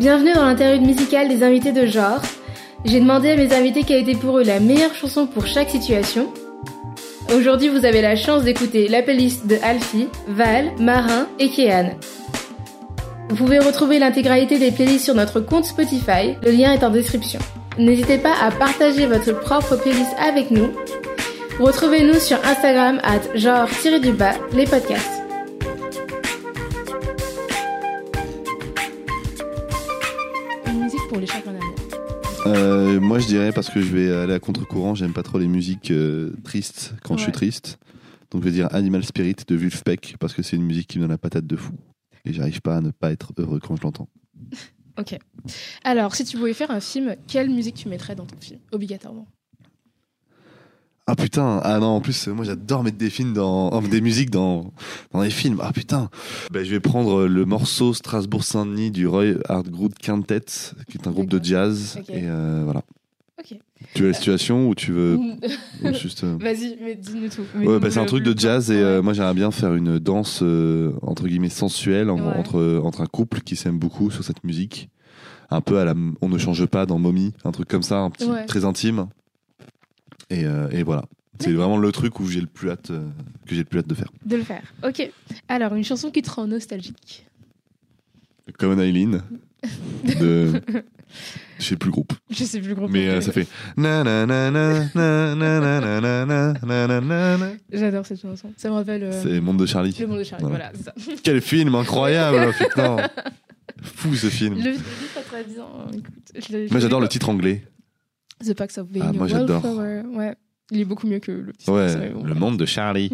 Bienvenue dans l'interlude musical des invités de genre. J'ai demandé à mes invités quelle était pour eux la meilleure chanson pour chaque situation. Aujourd'hui, vous avez la chance d'écouter la playlist de Alfie, Val, Marin et Kéan. Vous pouvez retrouver l'intégralité des playlists sur notre compte Spotify, le lien est en description. N'hésitez pas à partager votre propre playlist avec nous. Retrouvez-nous sur Instagram at genre-du-bas les podcasts. Moi, je dirais parce que je vais aller à contre-courant, j'aime pas trop les musiques euh, tristes quand je suis Ouais. triste. Donc, je vais dire Animal Spirit de Vulfpeck parce que c'est une musique qui me donne la patate de fou. Et j'arrive pas à ne pas être heureux quand je l'entends. Ok. Alors, si tu pouvais faire un film, quelle musique tu mettrais dans ton film Obligatoirement? Ah putain, ah non, en plus, euh, moi j'adore mettre des films dans, oh, des musiques dans, dans les films. Ah putain. Ben, je vais prendre le morceau Strasbourg-Saint-Denis du Roy Hardgroove Quintet, qui est un groupe de D'accord. jazz. Ok. Et euh, voilà. Ok. Tu veux la situation ou tu veux ou juste. euh, Vas-y, mais dis-nous tout. Ouais, bah, c'est un truc de jazz et euh, moi j'aimerais bien faire une danse euh, entre guillemets sensuelle en- Ouais. entre, entre un couple qui s'aime beaucoup sur cette musique. Un peu à la On ne change pas dans Mommy, un truc comme ça, un petit, Ouais. très intime. Et, et voilà. C'est vraiment le truc où j'ai le plus hâte, que j'ai le plus hâte de faire. De le faire. Ok. Alors, une chanson qui te rend nostalgique. Common Eileen de. Je sais plus le groupe. Je sais plus le groupe. Mais euh, ça fait. J'adore cette chanson. Ça me rappelle. euh, C'est Monde de Charlie. Le monde de Charlie. Voilà, c'est ça. Quel film incroyable, putain. Fou ce film. Le livre pas très bien. Écoute, je l'ai- je Moi j'adore le titre anglais. The Packs of Being Ah, moi, j'adore. Ouais. Il est beaucoup mieux que le petit. Ouais, bon, le monde de Charlie.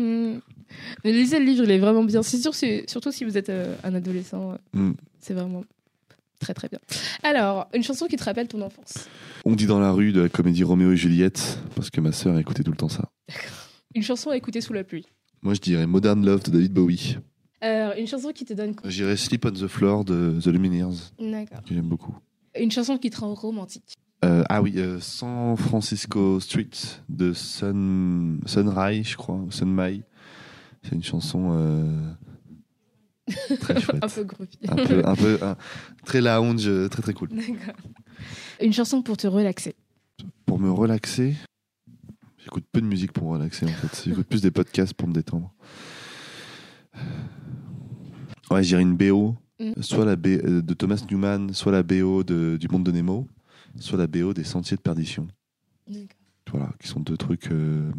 Mais lisez le livre, il est vraiment bien. C'est sûr, c'est- surtout si vous êtes euh, un adolescent c'est vraiment très très bien. Alors, une chanson qui te rappelle ton enfance. On dit dans la rue de la comédie Roméo et Juliette, parce que ma sœur écoutait tout le temps ça. Une chanson à écouter sous la pluie. Moi je dirais Modern Love de David Bowie. Alors, une chanson qui te donne. Je dirais Sleep on the Floor de The Lumineers, D'accord. que j'aime beaucoup. Une chanson qui te rend romantique. Euh, ah oui, euh, San Francisco Street de Sun, Sunrise, je crois, ou Sunmai. C'est une chanson euh, très chouette. un peu groovy. un peu, un peu un- très lounge, euh, très très cool. D'accord. Une chanson pour te relaxer. Pour me relaxer, j'écoute peu de musique pour me relaxer en fait. J'écoute plus des podcasts pour me détendre. Ouais, je dirais une BO, Mm. soit la B euh, de Thomas Newman, soit la BO de, du Monde de Nemo, soit la BO des Sentiers de Perdition. D'accord. Voilà, qui sont deux trucs. euh,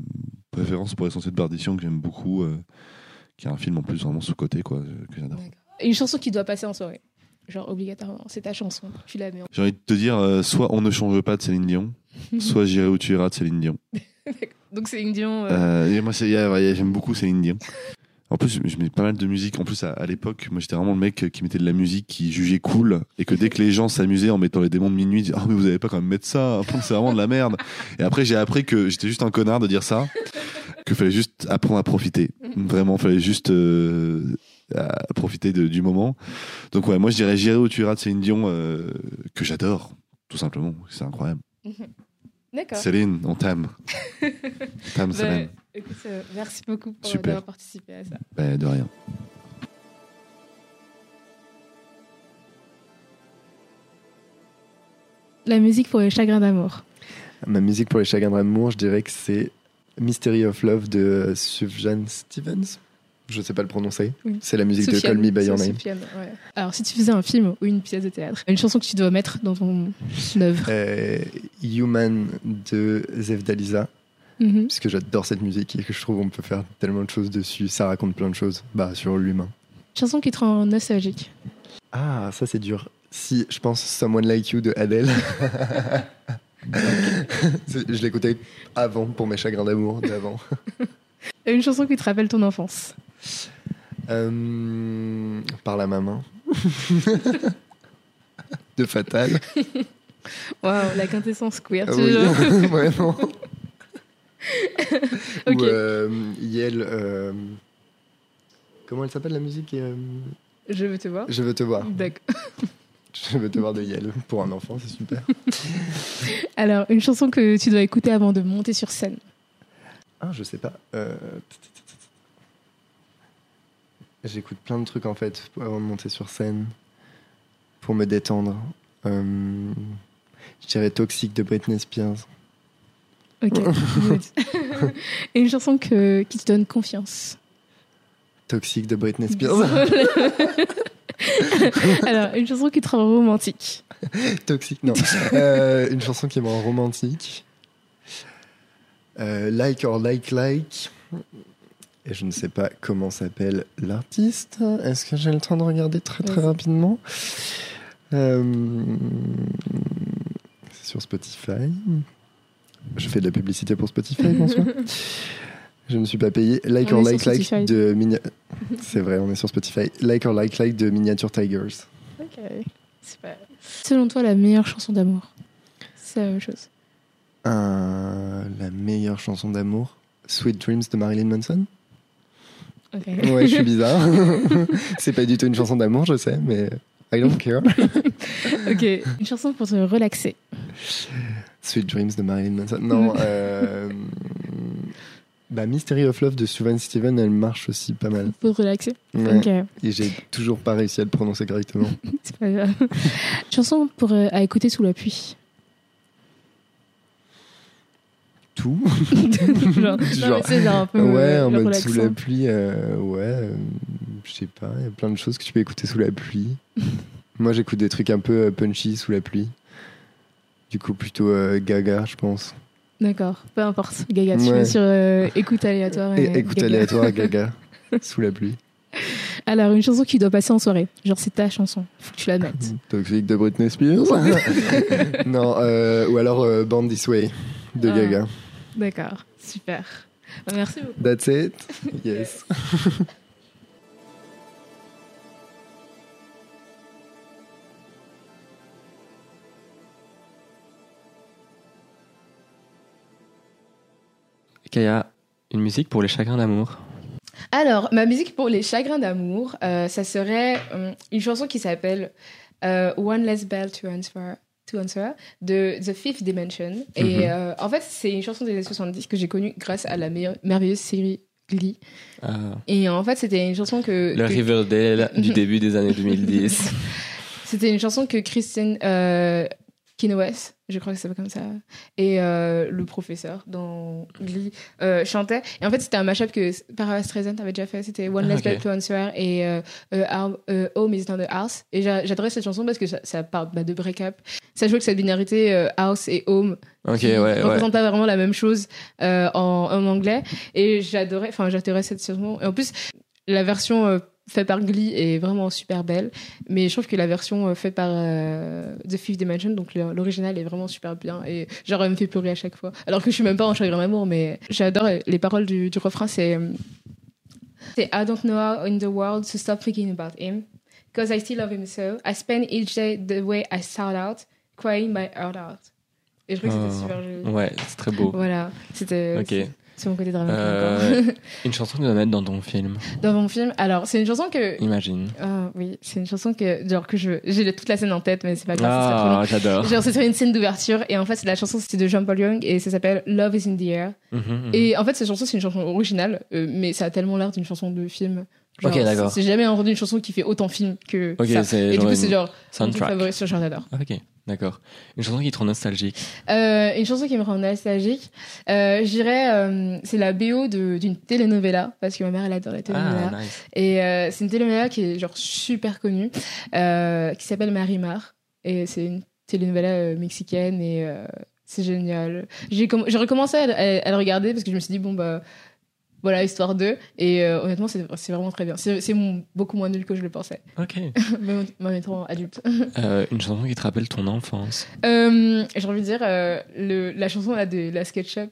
préférence pour les Sentiers de Perdition que j'aime beaucoup, euh, qui est un film en plus vraiment sous-côté, quoi, que j'adore. Une chanson qui doit passer en soirée. Genre, obligatoirement. C'est ta chanson. Tu la mets en. J'ai envie de te dire, euh, soit On ne change pas de Céline Dion, soit J'irai où tu iras de Céline Dion. Donc, une Dion. euh, Euh, et moi, j'aime beaucoup Céline Dion. En plus, je- mets pas mal de musique. En plus, à, à l'époque, moi, j'étais vraiment le mec qui mettait de la musique, qui jugeait cool, et que dès que les gens s'amusaient en mettant les démons de minuit, ils disaient, ah mais vous avez pas quand même mettre ça, c'est vraiment de la merde. Et après, j'ai appris que j'étais juste un connard de dire ça, que fallait juste apprendre à profiter. Vraiment, fallait juste euh, à profiter de- du moment. Donc ouais, moi, je dirais J'irai où tu iras de Céline Dion, euh, que j'adore, tout simplement. C'est incroyable. D'accord. Céline, on t'aime. On t'aime, Bah, Céline. écoute, euh, merci beaucoup pour Super. d'avoir participé à ça. Ben, de rien. La musique pour les chagrins d'amour. Ma musique pour les chagrins d'amour, je dirais que c'est Mystery of Love de Sufjan Stevens. Je sais pas le prononcer. Oui. C'est la musique de Call Me By Your Name. Sofiane, ouais. Alors, si tu faisais un film ou une pièce de théâtre, une chanson que tu dois mettre dans ton œuvre. Euh, Human de Zev Dalisa, Mhm. puisque j'adore cette musique et que je trouve on peut faire tellement de choses dessus. Ça raconte plein de choses bah, sur l'humain. Chanson qui te rend nostalgique. Ah, ça c'est dur. Si, je pense Someone Like You de Adele. Je l'écoutais avant pour mes chagrins d'amour d'avant. Une chanson qui te rappelle ton enfance. Euh, par la maman. de Fatal. Waouh, la quintessence queer. Ah tu oui, vois. vraiment. Ok. Ou euh, Yel. euh, Comment elle s'appelle la musique euh, Je veux te voir. Je veux te voir. D'accord. Je veux te voir de Yel. Pour un enfant, c'est super. Alors, une chanson que tu dois écouter avant de monter sur scène. Ah, je sais pas. Euh, J'écoute plein de trucs en fait avant de monter sur scène. pour me détendre. Euh, je dirais Toxic de Britney Spears. Ok. good. Et une chanson que, qui te donne confiance. Toxic de Britney Spears. Alors, une chanson qui te rend romantique. Toxic, non. Euh, une chanson qui me rend romantique. Euh, like or Like Like. Et je ne sais pas comment s'appelle l'artiste. Est-ce que j'ai le temps de regarder très très rapidement? Euh, C'est sur Spotify. Je fais de la publicité pour Spotify, François. Je ne suis pas payé. Like On or Like Like Spotify. de Minia- C'est vrai, on est sur Spotify. Like or Like Like de Miniature Tigers. Ok. Super. Selon toi, la meilleure chanson d'amour? C'est la même chose. Euh, la meilleure chanson d'amour? Sweet Dreams de Marilyn Manson? Ok. Ouais, je suis bizarre. c'est pas du tout une chanson d'amour, je sais, mais I don't care. ok. Une chanson pour te relaxer. Sweet Dreams de Marilyn Manson. Non, euh, bah, Mystery of Love de Suzanne Steven, elle marche aussi pas mal. Pour relaxer. Ouais. Ok. Et j'ai toujours pas réussi à le prononcer correctement. C'est pas grave. chanson pour euh, à écouter sous la pluie. Tout genre, Genre- un peu Ouais, euh, en mode sous la pluie, euh, ouais, euh, je sais pas, il y a plein de choses que tu peux écouter sous la pluie. Moi, j'écoute des trucs un peu punchy sous la pluie. Du coup, plutôt gaga, je pense. D'accord, peu importe. Gaga, tu Ouais. mets sur euh, écoute aléatoire. Et Et, écoute Gaga. aléatoire, gaga, sous la pluie. Alors, une chanson qui doit passer en soirée. Genre, c'est ta chanson. Faut que tu la mettes. Toxic de Britney Spears. non, euh, ou alors euh, Born This Way de Ah. Gaga. D'accord, super. Merci beaucoup. That's it. Yes. Kaya, une musique pour les chagrins d'amour. Alors, ma musique pour les chagrins d'amour, euh, ça serait euh, une chanson qui s'appelle euh, One Less Bell to Answer, to answer de The Fifth Dimension. Et Mhm. en fait, c'est une chanson des années 70 que j'ai connue grâce à la merveilleuse série Glee. Ah, Et en fait, c'était une chanson que. le que- Riverdale du début des années 2010. C'était une chanson que Christine Kinoes, je crois que ça s'appelle comme ça, et euh, le professeur dans Glee euh, chantait. Et en fait, c'était un mashup que Parra Streisand avait déjà fait. C'était One Ah, Less ok. Bell to Answer et euh, euh, Home is not the House. Et j'a- j'adorais cette chanson parce que ça, ça parle bah, de break-up. Ça joue que cette binarité House et Home Ok, qui ouais, ouais. représente pas vraiment la même chose en, en anglais. Et j'adorais, enfin, j'adorais cette chanson. Et en plus, la version faite par Glee est vraiment super belle. Mais je trouve que la version euh, faite par euh, The Fifth Dimension, donc l'original, est vraiment super bien. Et genre, elle me fait pleurer à chaque fois. Alors que je suis même pas en chagrin d'amour, mais j'adore les paroles du, du refrain. C'est euh, c'est I don't know how in the world to stop thinking about him. Because I still love him so. I spend each day the way I start out, crying my heart out. Et je trouve que Oh, c'était super joli. Ouais, c'est très beau. Voilà, c'était Ok. C'est- mon côté dramatique Euh. Une chanson que tu dois mettre dans ton film, Dans mon film, alors c'est une chanson que imagine. ah oui, c'est une chanson que genre que je j'ai toute la scène en tête mais c'est pas grave. Ah, j'adore. Genre c'est sur une scène d'ouverture et en fait la chanson c'était de Jean-Paul Young et ça s'appelle Love is in the air. Mhm, mhm. Et en fait cette chanson c'est une chanson originale euh, mais ça a tellement l'air d'une chanson de film. Genre, Ok, d'accord. C'est jamais entendu une chanson qui fait autant film que Ok, ça. c'est Et du coup c'est genre mon soundtrack. favori sur genre j'adore. Ok, d'accord. Une chanson qui te rend nostalgique. Euh, une chanson qui me rend nostalgique, euh, je dirais, euh, c'est la BO d'une telenovela, parce que ma mère, elle adore les telenovelas. Ah, nice. Et euh, c'est une telenovela qui est genre super connue, qui s'appelle Marimar. Et c'est une telenovela mexicaine et c'est génial. J'ai comm- j'ai recommencé à, à- à le regarder parce que je me suis dit, bon, bah, voilà, histoire 2. Et euh, honnêtement, c'est vraiment très bien. C'est beaucoup moins nul que je le pensais, Ok. même en étant adulte. Euh, une chanson qui te rappelle ton enfance. Euh, J'ai envie de dire, le, la chanson là, de la SketchUp,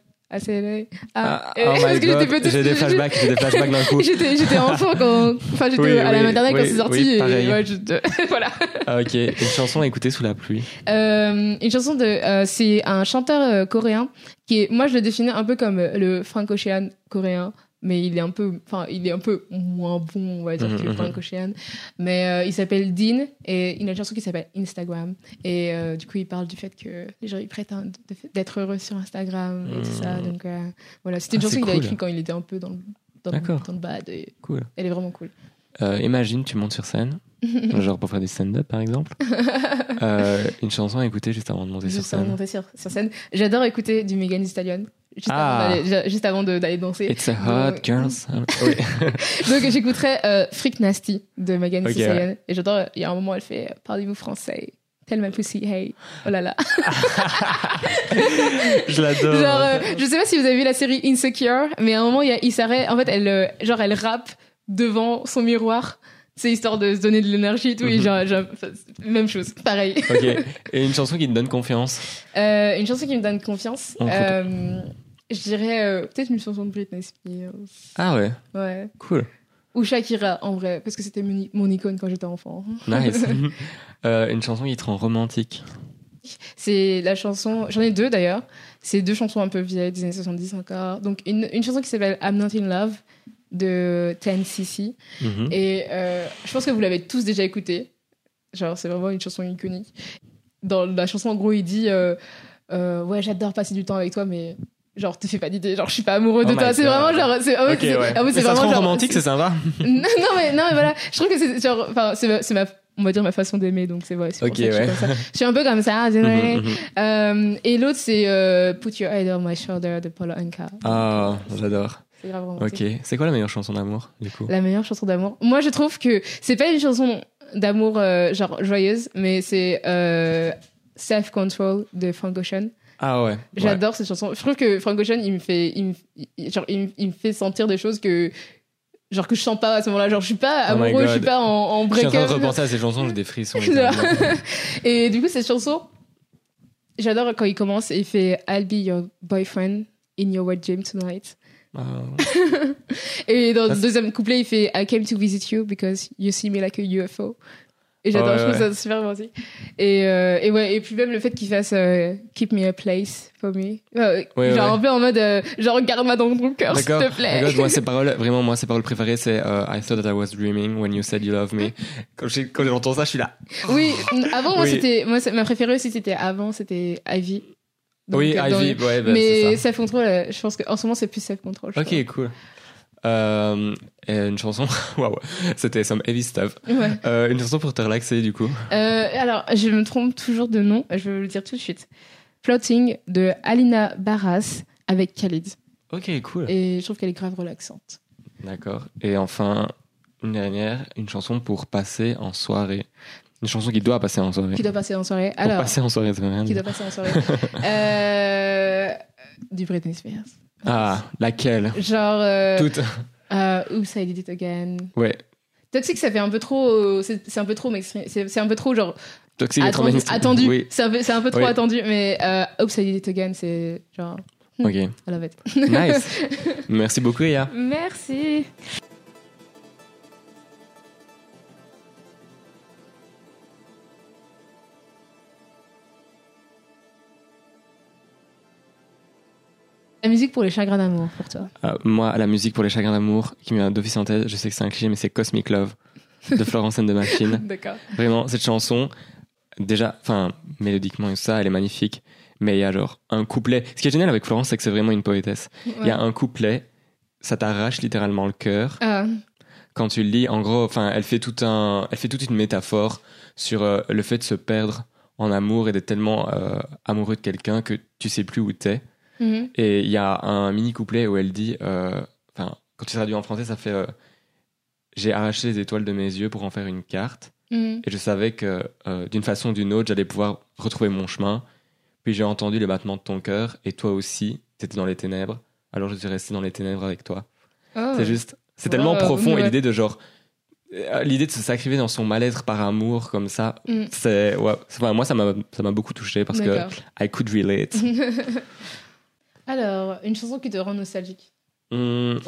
Ah, euh, oh my parce que j'étais petite, j'ai des flashbacks, j'ai des flashbacks d'un coup. J'étais j'étais enfant quand. Enfin, j'étais Oui, à la oui, maternelle quand c'est sorti. et pareil. ouais, je- voilà. Ah, ok, une chanson à écouter sous la pluie. Euh, une chanson de. euh, c'est un chanteur euh, coréen qui est. Moi, je le définis un peu comme euh, le Frank Ocean coréen. Mais il est un peu, enfin, il est un peu moins bon, on va dire, Mhm, que mhm. Frank Ocean. Mais euh, il s'appelle Dean et il a une chanson qui s'appelle Instagram. Et euh, du coup, il parle du fait que les gens ils prétendent d'être heureux sur Instagram et tout ça. Mhm. Donc euh, voilà, c'était une Ah, chanson qu'il a écrite quand il était un peu dans le, dans dans le bad. Et Cool. elle est vraiment cool. Imagine, tu montes sur scène genre pour faire du stand-up par exemple. Une chanson à écouter juste avant de monter sur Juste avant de scène. monter sur, sur scène. J'adore écouter du Megan Thee Stallion. Juste Ah. avant d'aller- juste avant de- d'aller danser. It's a hot Donc- girl. summer. Oui. Donc j'écouterais euh, Freak Nasty de Megan Thee Ok, Stallion. Et j'adore, il y a un moment, elle fait euh, Parlez-vous français? Tell my pussy, hey. Oh là là. Je l'adore. Genre, euh, je sais pas si vous avez vu la série Insecure, mais à un moment, il y a Issa En fait, elle, euh, genre, elle rappe devant son miroir. C'est histoire de se donner de l'énergie et tout. Et Mhm. genre, genre, même chose, pareil. Ok. Et une chanson qui te donne confiance? Euh, une chanson qui me donne confiance. En. Euh, je dirais euh, peut-être une chanson de Britney Spears. Ah ouais. Ouais. Cool. Ou Shakira, en vrai, parce que c'était mon, mon icône quand j'étais enfant. Nice. Euh, une chanson qui te rend romantique. C'est la chanson, j'en ai deux d'ailleurs. C'est deux chansons un peu vieilles, des années 70 encore. Donc une, une chanson qui s'appelle I'm Not in Love de 10cc. Mhm. Et euh, je pense que vous l'avez tous déjà écoutée. Genre, c'est vraiment une chanson iconique. Dans la chanson, en gros, il dit euh, euh, Ouais, j'adore passer du temps avec toi, mais genre, te fais pas d'idée. Genre, je suis pas amoureux de Oh toi. my C'est vraiment genre. C'est ah ouais, Ok, c'est- ouais. ah c'est ça vraiment genre- romantique, c'est sympa. non, non, mais, non, mais voilà. Je trouve que c'est genre. Enfin, c'est ma, c'est ma- on va dire ma façon d'aimer, donc c'est vrai. c'est pour Ok, ça que je suis ouais. comme ça. Je suis un peu comme ça, désolée. Mhm, mhm. Euh, et l'autre, c'est euh, Put Your Head on My Shoulder de Paula Anka. Ah, j'adore. C'est grave romantique. Ok. C'est quoi la meilleure chanson d'amour, du coup? La meilleure chanson d'amour. Moi, je trouve que c'est pas une chanson d'amour euh, genre joyeuse, mais c'est euh, Self Control de Frank Ocean. Ah ouais. J'adore cette chanson. Je trouve que Frank Ocean, il me fait, il me, il- genre, il, me- il me fait sentir des choses que genre que je sens pas à ce moment-là. Genre, je suis pas Oh amoureux, je suis pas en, en Je suis en train break-up. de repenser à ces chansons, j'ai des frissons. Et du coup, cette chanson, j'adore quand il commence et il fait I'll be your boyfriend in your wet dream tonight. Ah. Et dans le deuxième couplet, il fait I came to visit you because you see me like a UFO. Et j'adore, Ouais, je trouve ouais. ça super romantique. Et, euh, et ouais, et puis même le fait qu'il fasse euh, Keep me a place for me. Euh, Ouais, genre un peu en mode euh, genre garde-moi dans ton cœur, s'il te plaît. Moi, ces paroles, vraiment, moi, ces paroles préférées, c'est I thought that I was dreaming when you said you love me. Quand j'entends ça, je suis là. Oui, avant, moi, c'était, moi, ma préférée aussi, c'était avant, c'était Ivy. Donc, oui, Ivy, ouais, bah, Mais c'est ça. Self Control, euh, je pense qu'en ce moment, c'est plus Self Control. je Ok, cool. Euh, et une chanson, waouh, c'était some heavy stuff. Ouais. Euh, une chanson pour te relaxer, du coup. Euh, alors, je me trompe toujours de nom, je vais vous le dire tout de suite. Floating de Alina Barras avec Khalid. Ok, cool. Et je trouve qu'elle est grave relaxante. D'accord. Et enfin, une dernière, une chanson pour passer en soirée. Une chanson qui doit passer en soirée. Qui doit passer en soirée Pour Alors, passer en soirée, c'est rien. qui doit passer en soirée euh, Du Britney Spears. Ah, laquelle? Genre, euh, Toutes. euh, Oops, I Did It Again. Ouais. Toxic, ça fait un peu trop. C'est un peu trop mainstream. C'est un peu trop genre. Toxic attendu. attendu. Oui. C'est un, peu- c'est un peu trop Oui. attendu, mais euh, Oops, I Did It Again, c'est genre. Ok. I love it. Nice. Merci beaucoup, Aya. Merci. La musique pour les chagrins d'amour, pour toi. Euh, moi, la musique pour les chagrins d'amour qui me vient d'office en tête, je sais que c'est un cliché, mais c'est Cosmic Love de Florence and the Machine. D'accord. Vraiment, cette chanson, déjà, enfin, mélodiquement et tout ça, elle est magnifique. Mais il y a genre un couplet. Ce qui est génial avec Florence, c'est que c'est vraiment une poétesse. Il y a un couplet, ça t'arrache littéralement le cœur. Ah, Quand tu le lis, en gros, enfin, elle fait tout un, elle fait toute une métaphore sur euh, le fait de se perdre en amour et d'être tellement euh, amoureux de quelqu'un que tu sais plus où t'es. Mhm. Et il y a un mini couplet où elle dit, euh, enfin, quand tu traduis en français, ça fait euh, J'ai arraché les étoiles de mes yeux pour en faire une carte. Mhm. Et je savais que euh, d'une façon ou d'une autre, j'allais pouvoir retrouver mon chemin. Puis j'ai entendu les battements de ton cœur, et toi aussi, t'étais dans les ténèbres. Alors je suis resté dans les ténèbres avec toi. Oh. C'est juste, c'est tellement Wow, profond, et l'idée de genre, l'idée de se sacrifier dans son mal-être par amour comme ça, Mm. c'est, ouais, enfin, moi ça m'a, ça m'a beaucoup touché parce que. I could relate. Alors, une chanson qui te rend nostalgique. Hmm.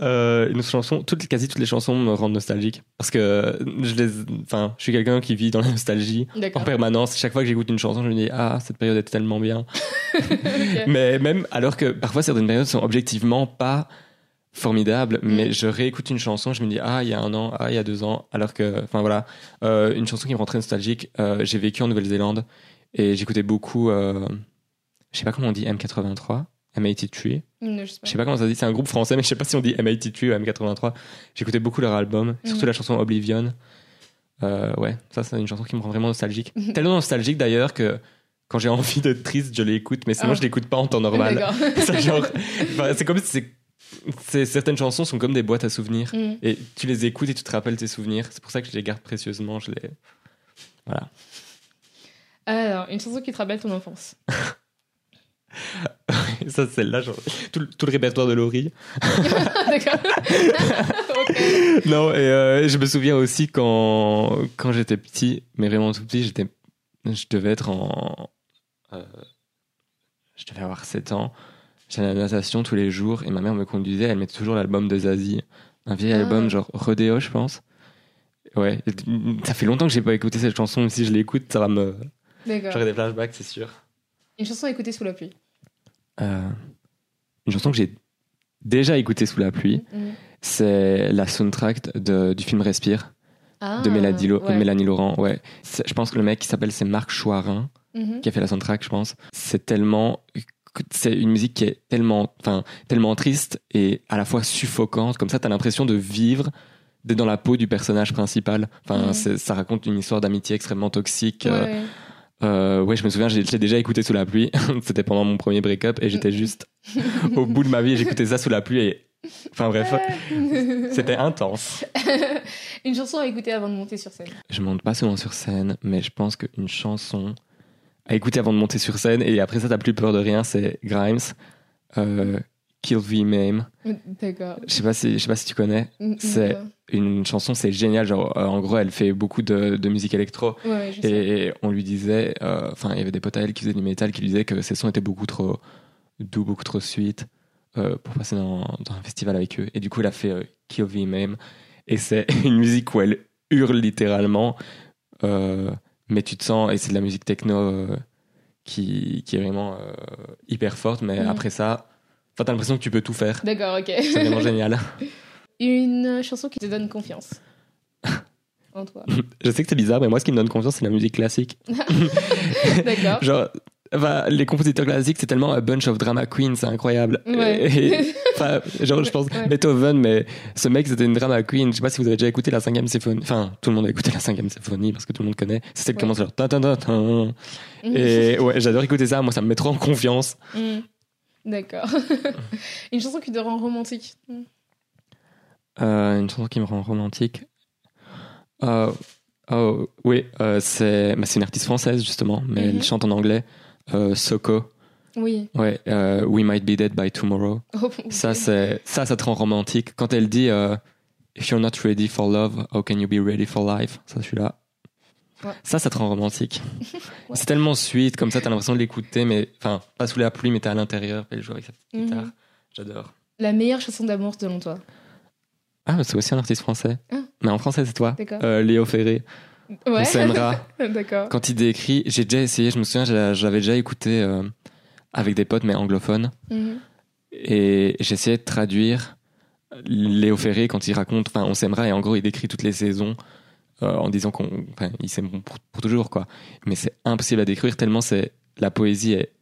Euh, une chanson, toutes, quasi toutes les chansons me rendent nostalgique parce que je les, enfin, je suis quelqu'un qui vit dans la nostalgie en permanence. Chaque fois que j'écoute une chanson, je me dis ah cette période était tellement bien. Mais même alors que parfois certaines périodes sont objectivement pas formidables, Mm. mais je réécoute une chanson, je me dis ah il y a un an, ah il y a deux ans, alors que enfin voilà Euh, une chanson qui me rend très nostalgique. euh, j'ai vécu en Nouvelle-Zélande et j'écoutais beaucoup, je sais pas comment on dit M83. M83. Mm, Je sais. Je sais pas comment ça se dit, c'est un groupe français, mais je sais pas si on dit M83 ou M83. J'écoutais beaucoup leur album, surtout Mhm. la chanson Oblivion. Euh, ouais, ça, c'est une chanson qui me rend vraiment nostalgique. Tellement nostalgique d'ailleurs que quand j'ai envie d'être triste, je l'écoute, mais sinon Ah. je l'écoute pas en temps normal. C'est genre- enfin, c'est comme si c'est- certaines chansons sont comme des boîtes à souvenirs. Mm. Et tu les écoutes et tu te rappelles tes souvenirs. C'est pour ça que je les garde précieusement. Je les... Voilà. Alors, une chanson qui te rappelle ton enfance. Ça, celle-là, genre, tout, le- tout le répertoire de Laurie. D'accord. Non, et euh, je me souviens aussi quand, quand j'étais petit, mais vraiment tout petit, j'étais, je devais être en. euh, je devais avoir 7 ans. J'allais à la natation tous les jours et ma mère me conduisait. Elle mettait toujours l'album de Zazie. Un vieil Ah. album, genre Rodeo, je pense. Ouais, ça fait longtemps que j'ai pas écouté cette chanson. Même si je l'écoute, ça va me. J'aurai des flashbacks, c'est sûr. Une chanson à écouter sous la pluie. Euh, une chanson que j'ai déjà écoutée sous la pluie, Mm. c'est la soundtrack de- du film Respire. Ah, de Mélanie, Lo- ouais. Mélanie Laurent. Ouais. Je pense que le mec qui s'appelle c'est Marc Chouarin Mhm. qui a fait la soundtrack, je pense. C'est tellement c'est une musique qui est tellement enfin tellement triste et à la fois suffocante comme ça t'as l'impression de vivre d'être dans la peau du personnage principal enfin c'est- ça raconte une histoire d'amitié extrêmement toxique euh, Ouais. Euh, ouais je me souviens j'ai- déjà écouté sous la pluie. C'était pendant mon premier break-up et j'étais juste au bout de ma vie j'écoutais ça sous la pluie et enfin bref. C'était intense. Une chanson à écouter avant de monter sur scène. Je monte pas souvent sur scène, mais je pense qu'une chanson à écouter avant de monter sur scène, et après ça, t'as plus peur de rien, c'est Grimes, euh, Kill V Mame. D'accord. Je sais pas si, je sais pas si tu connais. Mm, C'est- mm, Une chanson, c'est génial. Genre, euh, en gros, elle fait beaucoup de, de musique électro. Ouais, sais. Et on lui disait, euh, enfin, il y avait des potes à elle qui faisaient du métal qui lui disaient que ses sons étaient beaucoup trop doux, beaucoup trop sweet euh, pour passer dans, dans un festival avec eux. Et du coup, elle a fait Kill V Mame. Et c'est une musique où elle hurle littéralement, mais tu te sens, et c'est de la musique techno qui, qui est vraiment hyper forte. Mais après ça, enfin, t'as l'impression que tu peux tout faire. D'accord, ok. C'est vraiment génial. Une chanson qui te donne confiance. En toi. Je sais que c'est bizarre, mais moi, ce qui me donne confiance, c'est la musique classique. D'accord. Genre, enfin, les compositeurs classiques, c'est tellement a bunch of drama queens, c'est incroyable. Ouais. Et- enfin, genre, je pense Ouais. Beethoven, mais ce mec, c'était une drama queen. Je sais pas si vous avez déjà écouté la cinquième symphonie. Enfin, tout le monde a écouté la cinquième symphonie parce que tout le monde connaît. C'est celle qui Ouais. commence genre. ta. Et ouais, j'adore écouter ça. Moi, ça me met trop en confiance. Mm. D'accord. Une chanson qui te rend romantique. Euh, une chanson qui me rend romantique. Euh, oh, oui, euh, c'est bah, une artiste française, justement, mais Mhm. elle chante en anglais. Euh, Soko. Oui. Ouais, euh, We Might Be Dead by Tomorrow. Oh, Ça, ok. c'est ça, ça te rend romantique. Quand elle dit If you're not ready for love, how can you be ready for life? Ça, je suis là. Ouais. Ça, ça te rend romantique. Ouais. C'est tellement sweet, comme ça, t'as l'impression de l'écouter, mais enfin, pas sous la pluie, mais t'es à l'intérieur, et elle joue avec sa petite Mhm. guitare. J'adore. La meilleure chanson d'amour selon toi? Ah, mais c'est aussi un artiste français. Ah. Mais en français, c'est toi. D'accord. Euh, Léo Ferré. On s'aimera. D'accord. Quand il décrit, j'ai déjà essayé, je me souviens, l'avais déjà écouté euh, avec des potes, mais anglophones. Mhm. Et j'essayais de traduire Léo Ferré quand il raconte, enfin, on s'aimera, et en gros, il décrit toutes les saisons euh, en disant qu'on, enfin, ils pour, pour toujours, quoi. Mais c'est impossible à décrire tellement c'est, la poésie est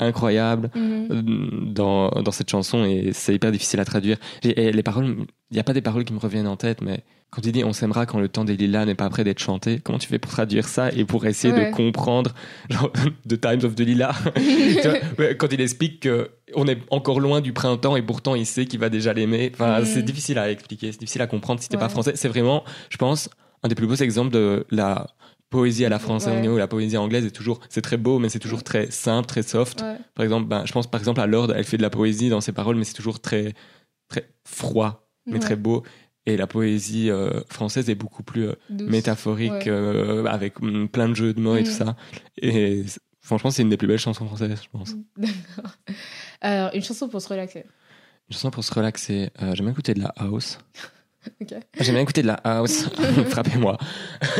incroyable Mhm. euh, dans, dans cette chanson et c'est hyper difficile à traduire. Et les paroles, il n'y a pas des paroles qui me reviennent en tête, mais quand il dit on s'aimera quand le temps des lilas n'est pas prêt d'être chanté, comment tu fais pour traduire ça et pour essayer Ouais. de comprendre genre, The Times of the Lilas Quand il explique que on est encore loin du printemps et pourtant il sait qu'il va déjà l'aimer, enfin, Mhm. c'est difficile à expliquer, c'est difficile à comprendre si t'es pas Ouais. français. C'est vraiment, je pense, un des plus beaux exemples de la poésie à la française, Ouais. où la poésie anglaise est toujours, c'est très beau, mais c'est toujours très simple, très soft. Ouais. Par exemple, ben, je pense par exemple à Lord, elle fait de la poésie dans ses paroles, mais c'est toujours très, très froid, mais Ouais. très beau. Et la poésie euh, française est beaucoup plus euh, métaphorique, euh, avec mm, plein de jeux de mots et tout ça. Et franchement, c'est une des plus belles chansons françaises, je pense. D'accord. Alors, une chanson pour se relaxer. Une chanson pour se relaxer. J'aime bien écouter de la house. Ok. J'aime bien écouter de la house. Frappez-moi.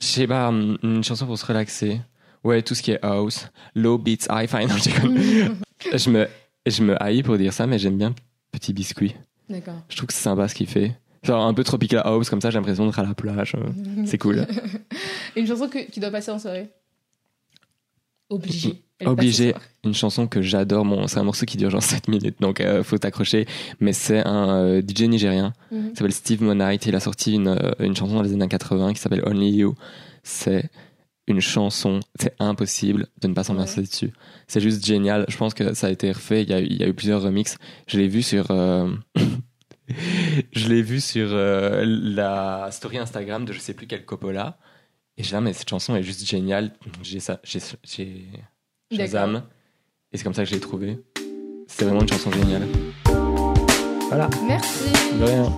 Je sais pas, hum, une chanson pour se relaxer. Ouais, tout ce qui est house. Low beats, high fine. Je me, je me haïs pour dire ça, mais j'aime bien Petit Biscuit. D'accord. Je trouve que c'est sympa ce qu'il fait. Genre un peu tropical house, comme ça, j'ai l'impression d'être à la plage. euh, C'est cool. Une chanson que, qui doit passer en soirée. Obligé. Obligé. Une chanson que j'adore. Bon, c'est un morceau qui dure genre 7 minutes, donc euh, faut t'accrocher. Mais c'est un euh, DJ nigérien. Il s'appelle Steve Monite. Il a sorti une, euh, une chanson dans les années 80 qui s'appelle Only You. C'est une chanson. C'est impossible de ne pas s'ambiancer dessus. C'est juste génial. Je pense que ça a été refait. Il y a, eu- il y a eu plusieurs remixes. Je l'ai vu sur. euh, je l'ai vu sur la story Instagram de je sais plus quel Coppola. Et j'ai là, mais cette chanson est juste géniale. J'ai ça. J'ai. Shazam. Et c'est comme ça que je l'ai trouvé. C'est vraiment une chanson géniale. Voilà. Merci. De rien.